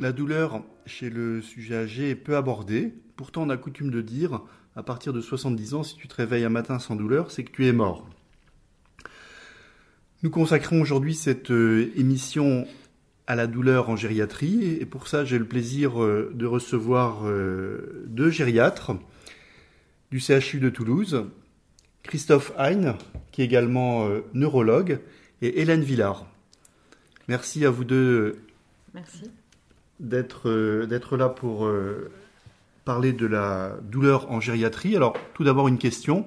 La douleur chez le sujet âgé est peu abordée. Pourtant, on a coutume de dire, à partir de 70 ans, si tu te réveilles un matin sans douleur, c'est que tu es mort. Nous consacrons aujourd'hui cette euh, émission à la douleur en gériatrie et pour ça j'ai le plaisir euh, de recevoir euh, deux gériatres du CHU de Toulouse, Christophe Hein, qui est également neurologue, et Hélène Villard. Merci à vous deux d'être d'être là pour parler de la douleur en gériatrie. Alors tout d'abord une question.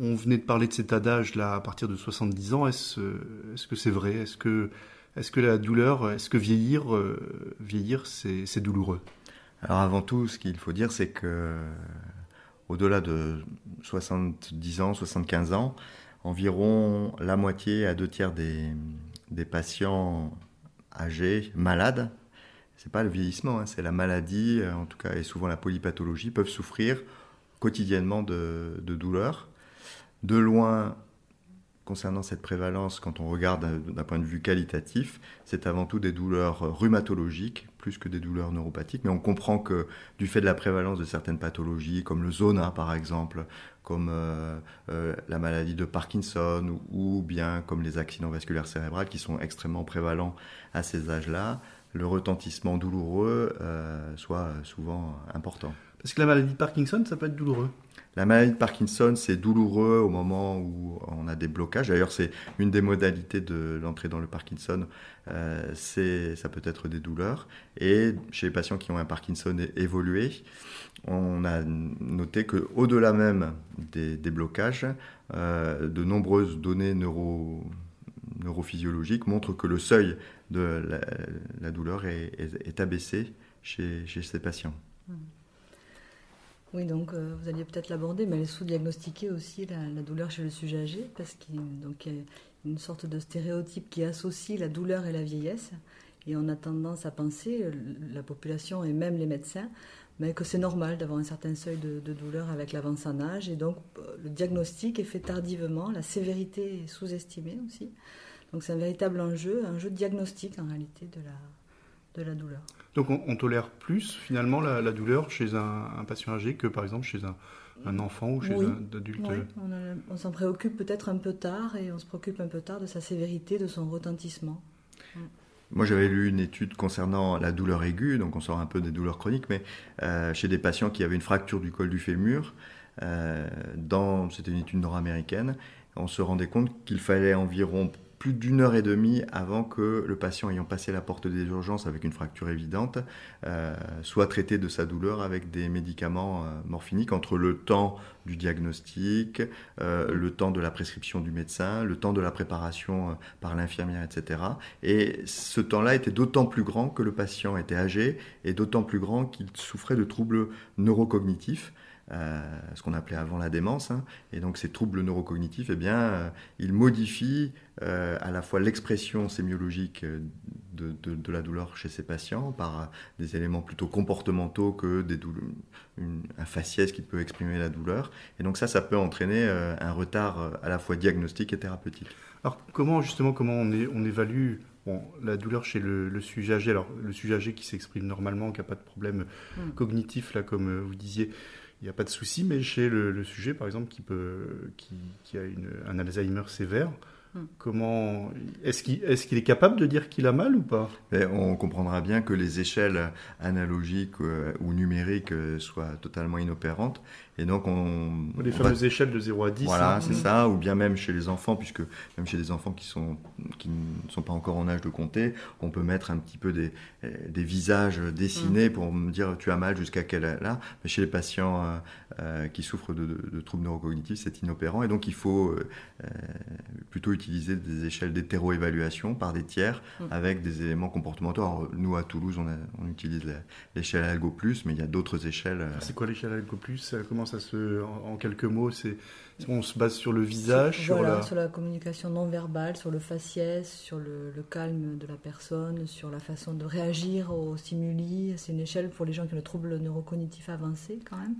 On venait de parler de cet adage là à partir de 70 ans. Est-ce est que c'est vrai? Est-ce que, est que la douleur, est-ce que vieillir, euh, vieillir c'est douloureux? Alors avant tout, ce qu'il faut dire, c'est que au-delà de 70 ans, 75 ans, environ la moitié à deux tiers des, des patients âgés, malades, c'est pas le vieillissement, hein, c'est la maladie, euh, en tout cas, et souvent la polypathologie, peuvent souffrir quotidiennement de, de douleurs de loin, concernant cette prévalence, quand on regarde d'un point de vue qualitatif, c'est avant tout des douleurs rhumatologiques plus que des douleurs neuropathiques. Mais on comprend que du fait de la prévalence de certaines pathologies, comme le zona par exemple, comme euh, euh, la maladie de Parkinson ou, bien comme les accidents vasculaires cérébraux qui sont extrêmement prévalents à ces âges-là, le retentissement douloureux euh, soit souvent important. Parce que la maladie de Parkinson, ça peut être douloureux la maladie de Parkinson, c'est douloureux au moment où on a des blocages. D'ailleurs, c'est une des modalités de l'entrée dans le Parkinson. Euh, ça peut être des douleurs. Et chez les patients qui ont un Parkinson évolué, on a noté qu'au-delà même des, blocages, euh, de nombreuses données neuro, neurophysiologiques montrent que le seuil de la, douleur est, abaissé chez, ces patients. Oui, donc euh, vous alliez peut-être l'aborder, mais elle est sous-diagnostiquée aussi, la, douleur chez le sujet âgé, parce qu'il y a une sorte de stéréotype qui associe la douleur et la vieillesse. Et on a tendance à penser, euh, la population et même les médecins, mais que c'est normal d'avoir un certain seuil de, douleur avec l'avance en âge. Et donc euh, le diagnostic est fait tardivement, la sévérité est sous-estimée aussi. Donc c'est un véritable enjeu, un jeu de diagnostic en réalité de la, de la douleur. Donc on, tolère plus finalement la, douleur chez un, patient âgé que par exemple chez un, enfant ou chez un adulte oui. On, s'en préoccupe peut-être un peu tard et on se préoccupe un peu tard de sa sévérité, de son retentissement. Moi, j'avais lu une étude concernant la douleur aiguë, donc on sort un peu des douleurs chroniques, mais euh, chez des patients qui avaient une fracture du col du fémur, euh, c'était une étude nord-américaine, on se rendait compte qu'il fallait environ plus d'une heure et demie avant que le patient ayant passé la porte des urgences avec une fracture évidente euh, soit traité de sa douleur avec des médicaments euh, morphiniques entre le temps du diagnostic, euh, le temps de la prescription du médecin, le temps de la préparation par l'infirmière, etc. Et ce temps-là était d'autant plus grand que le patient était âgé et d'autant plus grand qu'il souffrait de troubles neurocognitifs. Euh, ce qu'on appelait avant la démence. Hein. Et donc ces troubles neurocognitifs, eh bien, euh, ils modifient euh, à la fois l'expression sémiologique de, la douleur chez ces patients par des éléments plutôt comportementaux que des un faciès qui peut exprimer la douleur. Et donc ça, ça peut entraîner un retard à la fois diagnostique et thérapeutique. Alors comment justement comment on, on évalue la douleur chez le, sujet âgé, alors le sujet âgé qui s'exprime normalement, qui n'a pas de problème hmm. cognitif, là, comme vous disiez, il n'y a pas de souci, mais chez le, sujet, par exemple, qui, peut, qui, a un Alzheimer sévère, Hmm. Comment est-ce qu'il est, capable de dire qu'il a mal ou pas? On comprendra bien que les échelles analogiques euh, ou numériques euh, soient totalement inopérantes. Et donc on les fameuses échelles de 0 à 10. Voilà, hein. c'est ça. Ou bien même chez les enfants, puisque même chez des enfants qui sont qui ne sont pas encore en âge de compter, on peut mettre un petit peu des, des visages dessinés hmm. pour me dire tu as mal jusqu'à quel là. Mais chez les patients euh, qui souffrent de, de, troubles neurocognitifs, c'est inopérant. Et donc il faut plutôt utiliser des échelles d'hétéroévaluation par des tiers mm. avec des éléments comportementaux. Alors, nous, à Toulouse, on, utilise l'échelle Algo Plus, mais il y a d'autres échelles. Euh. C'est quoi l'échelle Algo Plus Comment ça se. En, quelques mots, c'est. On se base sur le visage, sur, la... sur la communication non verbale, sur le faciès, sur le, calme de la personne, sur la façon de réagir aux stimuli. C'est une échelle pour les gens qui ont le trouble neurocognitif avancé quand même.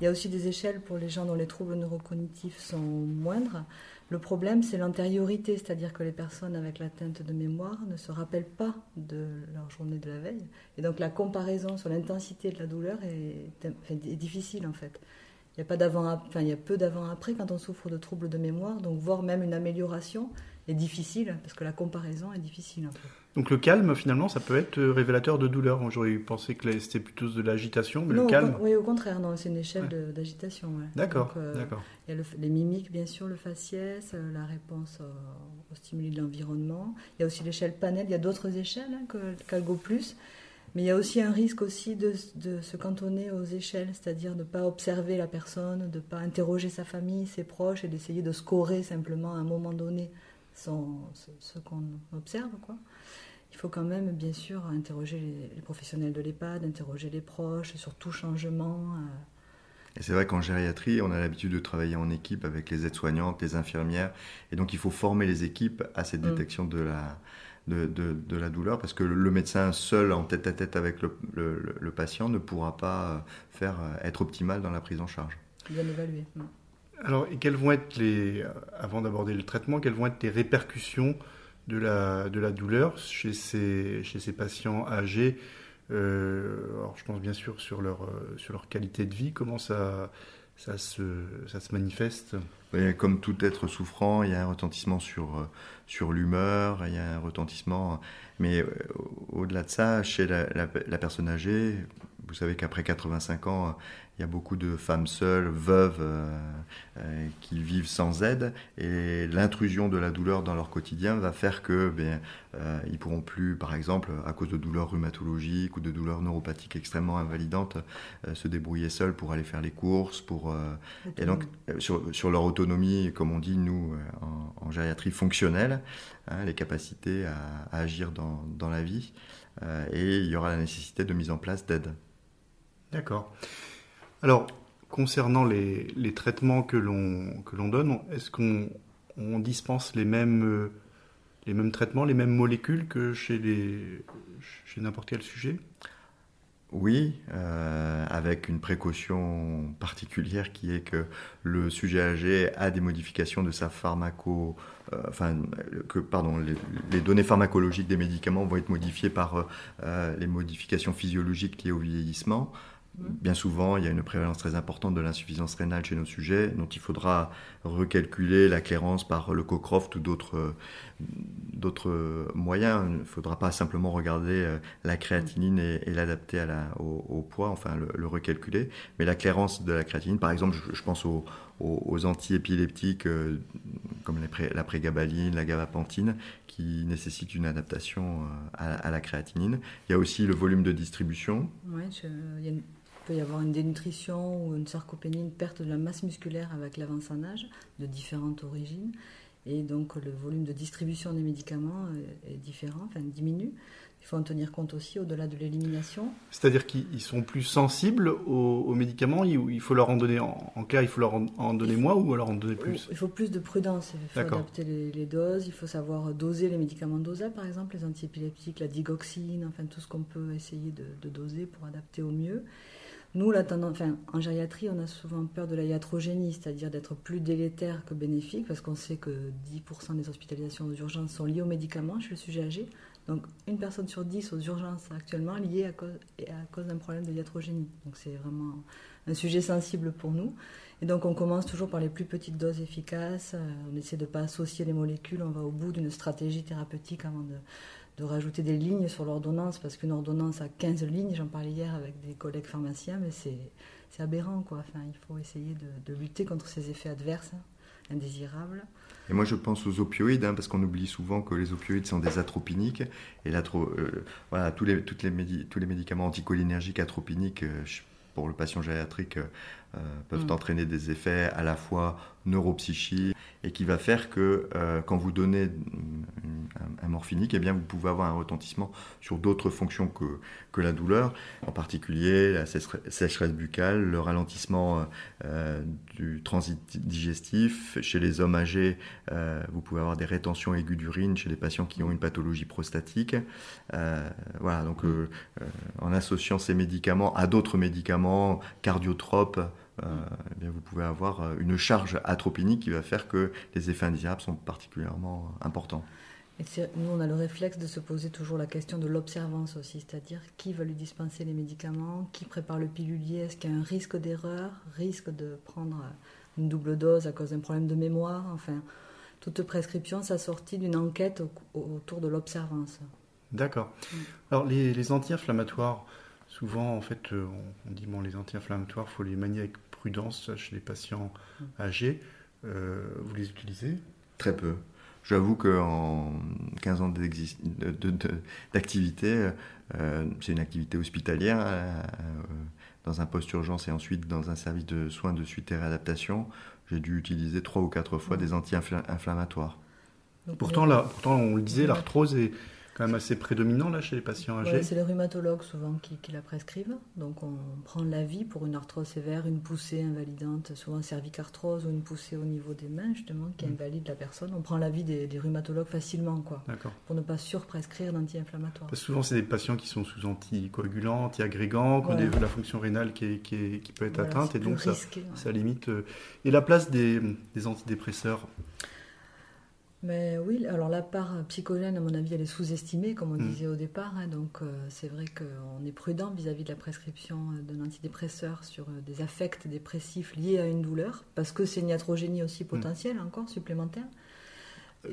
Il y a aussi des échelles pour les gens dont les troubles neurocognitifs sont moindres. Le problème, c'est l'antériorité antériorité, c'est-à-dire que les personnes avec l'atteinte de mémoire ne se rappellent pas de leur journée de la veille. Et donc la comparaison sur l'intensité de la douleur est, est difficile en fait. Il y a, pas d'avant, enfin, il y a peu d'avant-après quand on souffre de troubles de mémoire, donc voir même une amélioration est difficile parce que la comparaison est difficile. Un peu. Donc le calme, finalement, ça peut être révélateur de douleur. J'aurais pensé que c'était plutôt de l'agitation, mais le calme. oui, au contraire, non, c'est une échelle d'agitation. D'accord, euh, d'accord. Il y a les mimiques, bien sûr, le faciès, euh, la réponse aux stimuli de l'environnement. Il y a aussi l'échelle panel. Il y a d'autres échelles hein, que qu'Algo Plus. Mais il y a aussi un risque aussi de, se cantonner aux échelles, c'est-à-dire de ne pas observer la personne, de ne pas interroger sa famille, ses proches et d'essayer de scorer simplement à un moment donné son, ce, qu'on observe. Quoi. Il faut quand même, bien sûr, interroger les, professionnels de l'EHPAD, interroger les proches sur tout changement. Euh. Et c'est vrai qu'en gériatrie, on a l'habitude de travailler en équipe avec les aides-soignantes, les infirmières, et donc il faut former les équipes à cette mm. détection de la, de, de, la douleur, parce que le médecin seul en tête à tête avec le, le, patient ne pourra pas euh, faire euh, être optimal dans la prise en charge. Bien évalué. Alors, et quelles vont être les, euh, avant d'aborder le traitement, quelles vont être les répercussions de la, de la douleur chez ces, chez ces patients âgés Alors, je pense bien sûr sur leur, sur leur qualité de vie, comment ça, ça, se, ça se manifeste comme tout être souffrant, il y a un retentissement sur, euh, sur l'humeur, il y a un retentissement. Mais euh, au-delà de ça, chez la, la, personne âgée, vous savez qu'après 85 ans, il y a beaucoup de femmes seules, veuves, euh, euh, qui vivent sans aide, et l'intrusion de la douleur dans leur quotidien va faire que ben, euh, ils pourront plus, par exemple, à cause de douleurs rhumatologiques ou de douleurs neuropathiques extrêmement invalidantes, se débrouiller seuls pour aller faire les courses, pour et donc sur, leur autonomie, comme on dit nous en, gériatrie fonctionnelle, hein, les capacités à, à agir dans, dans, la vie, et il y aura la nécessité de mise en place d'aide. D'accord. Alors, concernant les, traitements que l'on donne, est-ce qu'on on dispense les mêmes, euh, les mêmes traitements, les mêmes molécules que chez, chez n'importe quel sujet? Oui, euh, avec une précaution particulière qui est que le sujet âgé a des modifications de sa pharmaco, euh, enfin que pardon, les, données pharmacologiques des médicaments vont être modifiées par les modifications physiologiques liées au vieillissement. Bien souvent, il y a une prévalence très importante de l'insuffisance rénale chez nos sujets, dont il faudra recalculer la clairance par le Cocroft ou d'autres, moyens. Il ne faudra pas simplement regarder euh, la créatinine et, l'adapter au, poids, enfin le, recalculer. Mais la clairance de la créatinine, par exemple, je, pense aux, antiépileptiques euh, comme la prégabaline, la gabapentine, qui nécessitent une adaptation euh, à, la créatinine. Il y a aussi le volume de distribution. Il y a il peut y avoir une dénutrition ou une sarcopénie, une perte de la masse musculaire avec l'avance en âge, de différentes origines. Et donc le volume de distribution des médicaments est différent, enfin diminue. Il faut en tenir compte aussi au-delà de l'élimination. C'est-à-dire qu'ils sont plus sensibles aux, médicaments Il faut leur en donner, en, clair, il faut leur en, donner moins ou alors en donner plus Il faut plus de prudence. Il faut adapter les, doses. Il faut savoir doser les médicaments dosables, par exemple, les antiépileptiques, la digoxine, enfin tout ce qu'on peut essayer de, de doser pour adapter au mieux. Nous, en gériatrie, on a souvent peur de la iatrogénie, c'est-à-dire d'être plus délétère que bénéfique, parce qu'on sait que 10% des hospitalisations aux urgences sont liées aux médicaments chez le sujet âgé. Donc, une personne sur 10 aux urgences actuellement liée à cause, à cause d'un problème de iatrogénie. Donc, c'est vraiment un sujet sensible pour nous. Et donc, on commence toujours par les plus petites doses efficaces. Euh, on essaie de ne pas associer les molécules. On va au bout d'une stratégie thérapeutique avant de de rajouter des lignes sur l'ordonnance, parce qu'une ordonnance a 15 lignes, j'en parlais hier avec des collègues pharmaciens, mais c'est aberrant. Quoi. Enfin, il faut essayer de, lutter contre ces effets adverses indésirables. Et moi, je pense aux opioïdes, hein, parce qu'on oublie souvent que les opioïdes sont des atropiniques. Et euh, tous les, toutes les tous les médicaments anticholinergiques atropiniques, euh, pour le patient gériatrique, euh, peuvent mm. entraîner des effets à la fois neuropsychiques et qui va faire que quand vous donnez un, morphinique, eh bien vous pouvez avoir un retentissement sur d'autres fonctions que, que la douleur, en particulier la sécheresse buccale, le ralentissement euh, du transit digestif. Chez les hommes âgés, euh, vous pouvez avoir des rétentions aiguës d'urine chez les patients qui ont une pathologie prostatique. Euh, voilà, donc en associant ces médicaments à d'autres médicaments cardiotropes, eh vous pouvez avoir une charge atropinique qui va faire que les effets indésirables sont particulièrement importants nous, on a le réflexe de se poser toujours la question de l'observance aussi, c'est-à-dire qui va lui dispenser les médicaments, qui prépare le pilulier, est-ce qu'il y a un risque d'erreur, risque de prendre une double dose à cause d'un problème de mémoire, enfin, toute prescription s'assortit d'une enquête autour de l'observance. D'accord. Alors, les, anti-inflammatoires, souvent, en fait, euh, on, dit, bon, les anti-inflammatoires, il faut les manier avec prudence chez les patients mm. âgés. Euh, vous les utilisez? Très peu. J'avoue qu'en 15 ans d'activité, euh, c'est une activité hospitalière, euh, dans un poste urgence et ensuite dans un service de soins de suite et réadaptation, j'ai dû utiliser trois ou quatre fois des anti-inflammatoires. Pourtant, là, pourtant, on le disait, l'arthrose est quand même assez prédominant là chez les patients âgés. c'est les rhumatologues souvent qui, la prescrivent. Donc on prend l'avis pour une arthrose sévère, une poussée invalidante, souvent cervicarthrose ou une poussée au niveau des mains justement qui mm. invalide la personne. On prend l'avis des, rhumatologues facilement quoi, pour ne pas surprescrire d'anti-inflammatoires. Souvent c'est des patients qui sont sous anticoagulants, anti-agrégants, qui ont la fonction rénale qui, qui, peut être atteinte et donc ça, ça limite. Euh, et la place des, des antidépresseurs? Mais oui, alors la part psychogène, à mon avis, elle est sous-estimée, comme on hmm. disait au départ. Hein, donc euh, c'est vrai qu'on est prudent vis-à-vis de la prescription euh, d'un antidépresseur sur euh, des affects dépressifs liés à une douleur, parce que c'est une iatrogénie aussi hmm. potentielle encore, supplémentaire.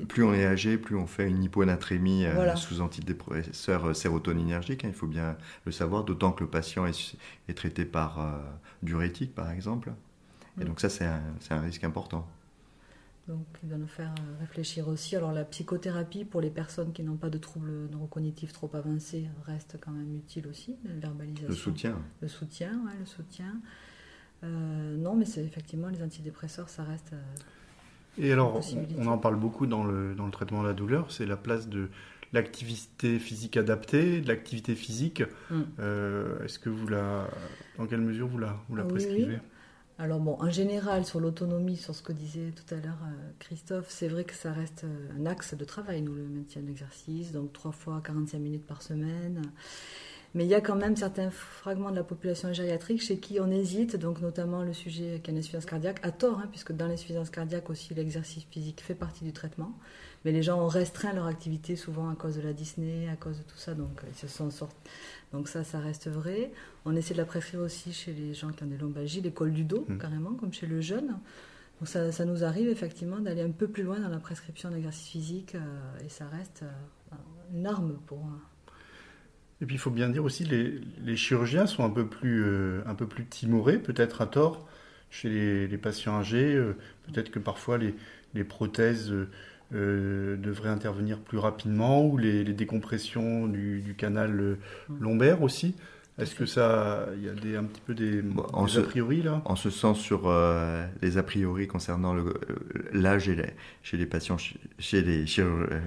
Plus on est âgé, plus on fait une hyponatrémie sous antidépresseur sérotoninergique, hein, il faut bien le savoir, d'autant que le patient est, traité par diurétique, par exemple. Et donc ça, c'est un risque important. Donc, il va nous faire euh, réfléchir aussi. Alors, la psychothérapie pour les personnes qui n'ont pas de troubles neurocognitifs trop avancés reste quand même utile aussi. La verbalisation. Le soutien. Le soutien, ouais, le soutien. Euh, non, mais c'est effectivement les antidépresseurs, ça reste. Euh, Et alors, on, en parle beaucoup dans le, dans le traitement de la douleur, c'est la place de l'activité physique adaptée, de l'activité physique. Mm. Est-ce que vous la, dans quelle mesure vous la, vous la prescrivez? Alors bon, en général, sur l'autonomie, sur ce que disait tout à l'heure euh, Christophe, c'est vrai que ça reste euh, un axe de travail, nous, le maintien de l'exercice, donc trois fois 45 minutes par semaine. Mais il y a quand même certains fragments de la population gériatrique chez qui on hésite, donc notamment le sujet qui a une insuffisance cardiaque, à tort, hein, puisque dans l'insuffisance cardiaque aussi, l'exercice physique fait partie du traitement. Mais les gens ont restreint leur activité souvent à cause de la Disney, à cause de tout ça, donc ils se sont sortis. Donc ça, ça reste vrai. On essaie de la prescrire aussi chez les gens qui ont des lombalgies, les cols du dos, mm. carrément, comme chez le jeune. Donc ça, ça nous arrive effectivement d'aller un peu plus loin dans la prescription d'exercice physique euh, et ça reste euh, une arme pour... Et puis il faut bien dire aussi, les, les chirurgiens sont un peu plus, euh, un peu plus timorés, peut-être à tort, chez les, patients âgés. peut-être que parfois les, les prothèses euh, devrait intervenir plus rapidement ou les, décompressions du, canal euh, lombaire aussi est-ce que ça, il y a des, un petit peu des, a priori là? En ce sens, sur euh, les a priori concernant l'âge chez les patients, chez les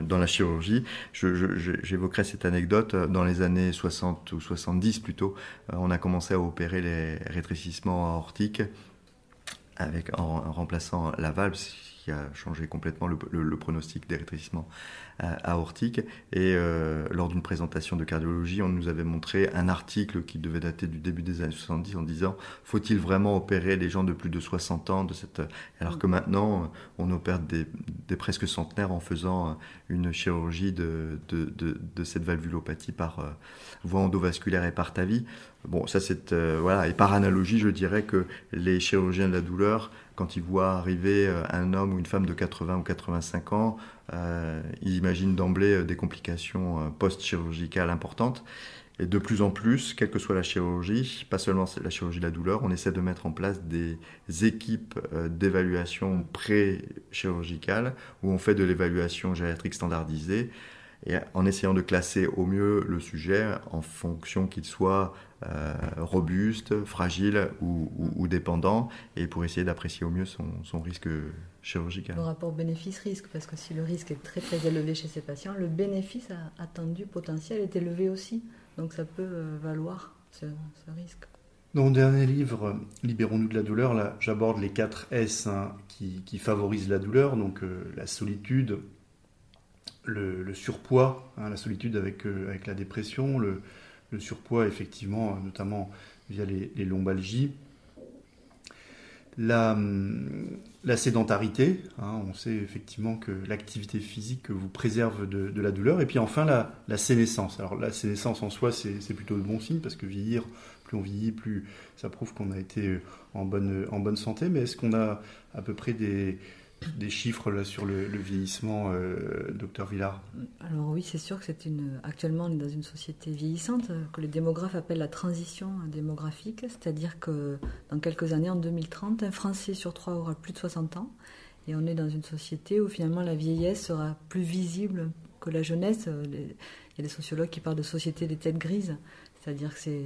dans la chirurgie, j'évoquerai cette anecdote. Dans les années 60 ou 70 plutôt, on a commencé à opérer les rétrécissements aortiques avec, en, en remplaçant la valve qui a changé complètement le, pronostic des rétrécissements euh, aortiques. Et euh, lors d'une présentation de cardiologie, on nous avait montré un article qui devait dater du début des années 70 en disant faut-il vraiment opérer les gens de plus de 60 ans de cette... Alors que maintenant, on opère des, presque centenaires en faisant une chirurgie de, de, de, cette valvulopathie par voie endovasculaire et par TAVI. Bon, ça c'est... Euh, voilà, et par analogie, je dirais que les chirurgiens de la douleur quand ils voient arriver euh, un homme ou une femme de 80 ou 85 ans, euh, ils imaginent d'emblée euh, des complications post-chirurgicales importantes. Et de plus en plus, quelle que soit la chirurgie, pas seulement la chirurgie de la douleur, on essaie de mettre en place des équipes d'évaluation pré-chirurgicale où on fait de l'évaluation gériatrique standardisée et en essayant de classer au mieux le sujet en fonction qu'il soit euh, robuste, fragile ou, dépendant, et pour essayer d'apprécier au mieux son, risque chirurgical. Le rapport bénéfice-risque, parce que si le risque est très très élevé chez ces patients, le bénéfice attendu potentiel est élevé aussi. Donc ça peut euh, valoir ce, risque. Dans mon dernier livre, Libérons-nous de la douleur, là, j'aborde les 4 S hein, qui, favorisent la douleur, donc euh, la solitude, le, surpoids, hein, la solitude avec, avec la dépression, le, surpoids, effectivement, notamment via les, lombalgies. La, hum, sédentarité, hein, on sait effectivement que l'activité physique vous préserve de, la douleur. Et puis enfin, la, la sénescence. Alors la sénescence en soi, c'est plutôt de bon signe, parce que vieillir, plus on vieillit, plus ça prouve qu'on a été en bonne, en bonne santé. Mais est-ce qu'on a à peu près des, des chiffres là, sur le, vieillissement, euh, docteur Villard Alors oui, c'est sûr que c'est une. Actuellement, on est dans une société vieillissante euh, que les démographes appellent la transition démographique, c'est-à-dire que dans quelques années, en 2030, un Français sur trois aura plus de 60 ans, et on est dans une société où finalement la vieillesse sera plus visible que la jeunesse. Il y a des sociologues qui parlent de société des têtes grises, c'est-à-dire que c'est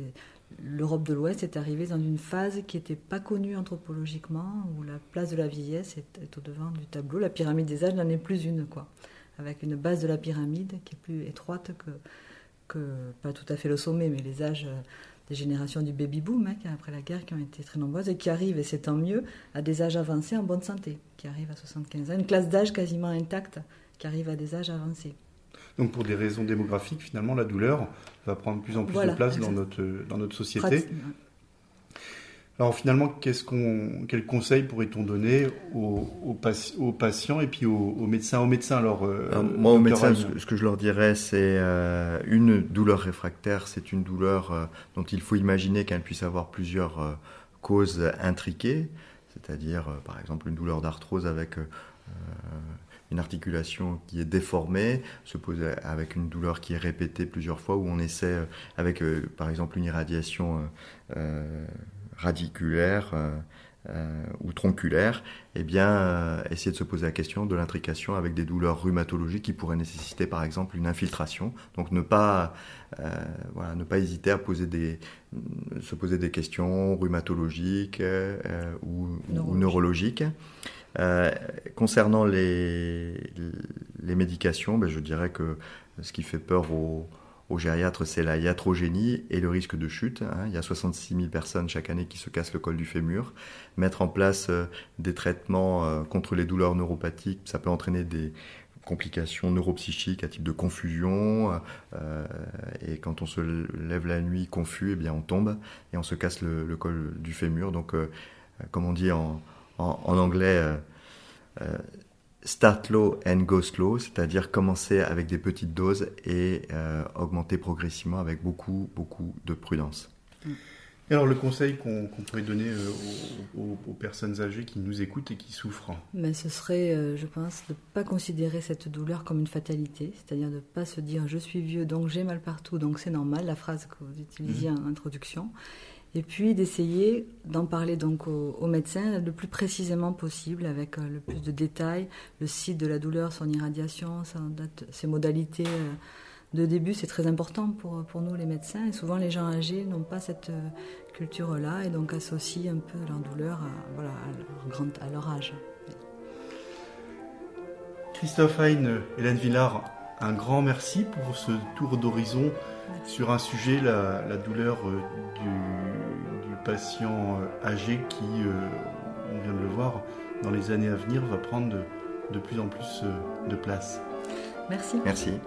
l'Europe de l'Ouest est arrivée dans une phase qui n'était pas connue anthropologiquement, où la place de la vieillesse est, au devant du tableau. La pyramide des âges n'en est plus une, quoi. Avec une base de la pyramide qui est plus étroite que, pas tout à fait le sommet, mais les âges des générations du baby-boom, hein, après la guerre, qui ont été très nombreuses et qui arrivent, et c'est tant mieux, à des âges avancés en bonne santé, qui arrivent à 75 ans. Une classe d'âge quasiment intacte, qui arrive à des âges avancés. Donc pour des raisons démographiques, finalement, la douleur va prendre de plus en plus de place dans notre, dans notre société. Alors finalement, qu'est-ce qu'on, quel conseil pourrait-on donner aux, aux, patients et puis aux, médecins Aux médecins, alors, euh, moi, aux médecins, ce que je leur dirais, c'est euh, une douleur réfractaire, c'est une douleur euh, dont il faut imaginer qu'elle puisse avoir plusieurs causes intriquées, c'est-à-dire par exemple une douleur d'arthrose avec une articulation qui est déformée, se pose avec une douleur qui est répétée plusieurs fois, où on essaie euh, avec euh, par exemple une irradiation euh, radiculaire ou tronculaire, eh bien essayer de se poser la question de l'intrication avec des douleurs rhumatologiques qui pourraient nécessiter par exemple une infiltration. Donc ne pas voilà, ne pas hésiter à poser des se poser des questions rhumatologiques ou, ou neurologiques. Euh, concernant les, les médications, ben je dirais que ce qui fait peur aux, gériatres, c'est la iatrogénie et le risque de chute. Hein. Il y a 66 000 personnes chaque année qui se cassent le col du fémur. Mettre en place euh, des traitements euh, contre les douleurs neuropathiques, ça peut entraîner des complications neuropsychiques à type de confusion. et quand on se lève la nuit confus, eh bien on tombe et on se casse le, col du fémur. Donc, comme on dit en, en, anglais euh, euh, start low and go slow, c'est-à-dire commencer avec des petites doses et euh, augmenter progressivement avec beaucoup, beaucoup de prudence. Et alors le conseil qu'on pourrait donner aux, personnes âgées qui nous écoutent et qui souffrent? Mais Ce serait, je pense, de ne pas considérer cette douleur comme une fatalité, c'est-à-dire de ne pas se dire je suis vieux donc j'ai mal partout donc c'est normal, la phrase que vous utilisiez mmh. en introduction, et puis d'essayer d'en parler donc au, médecin le plus précisément possible, avec euh, le plus de détails, le site de la douleur, son irradiation, ses modalités euh, de début, c'est très important pour, pour nous les médecins. Et souvent les gens âgés n'ont pas cette euh, culture-là et donc associent un peu leur douleur à, voilà, à, leur, à leur âge. Christophe Hein, Hélène Villard, un grand merci pour ce tour d'horizon sur un sujet, la, douleur euh, du, patient euh, âgé qui, euh, on vient de le voir, dans les années à venir va prendre de, de plus en plus de place. Merci. Merci.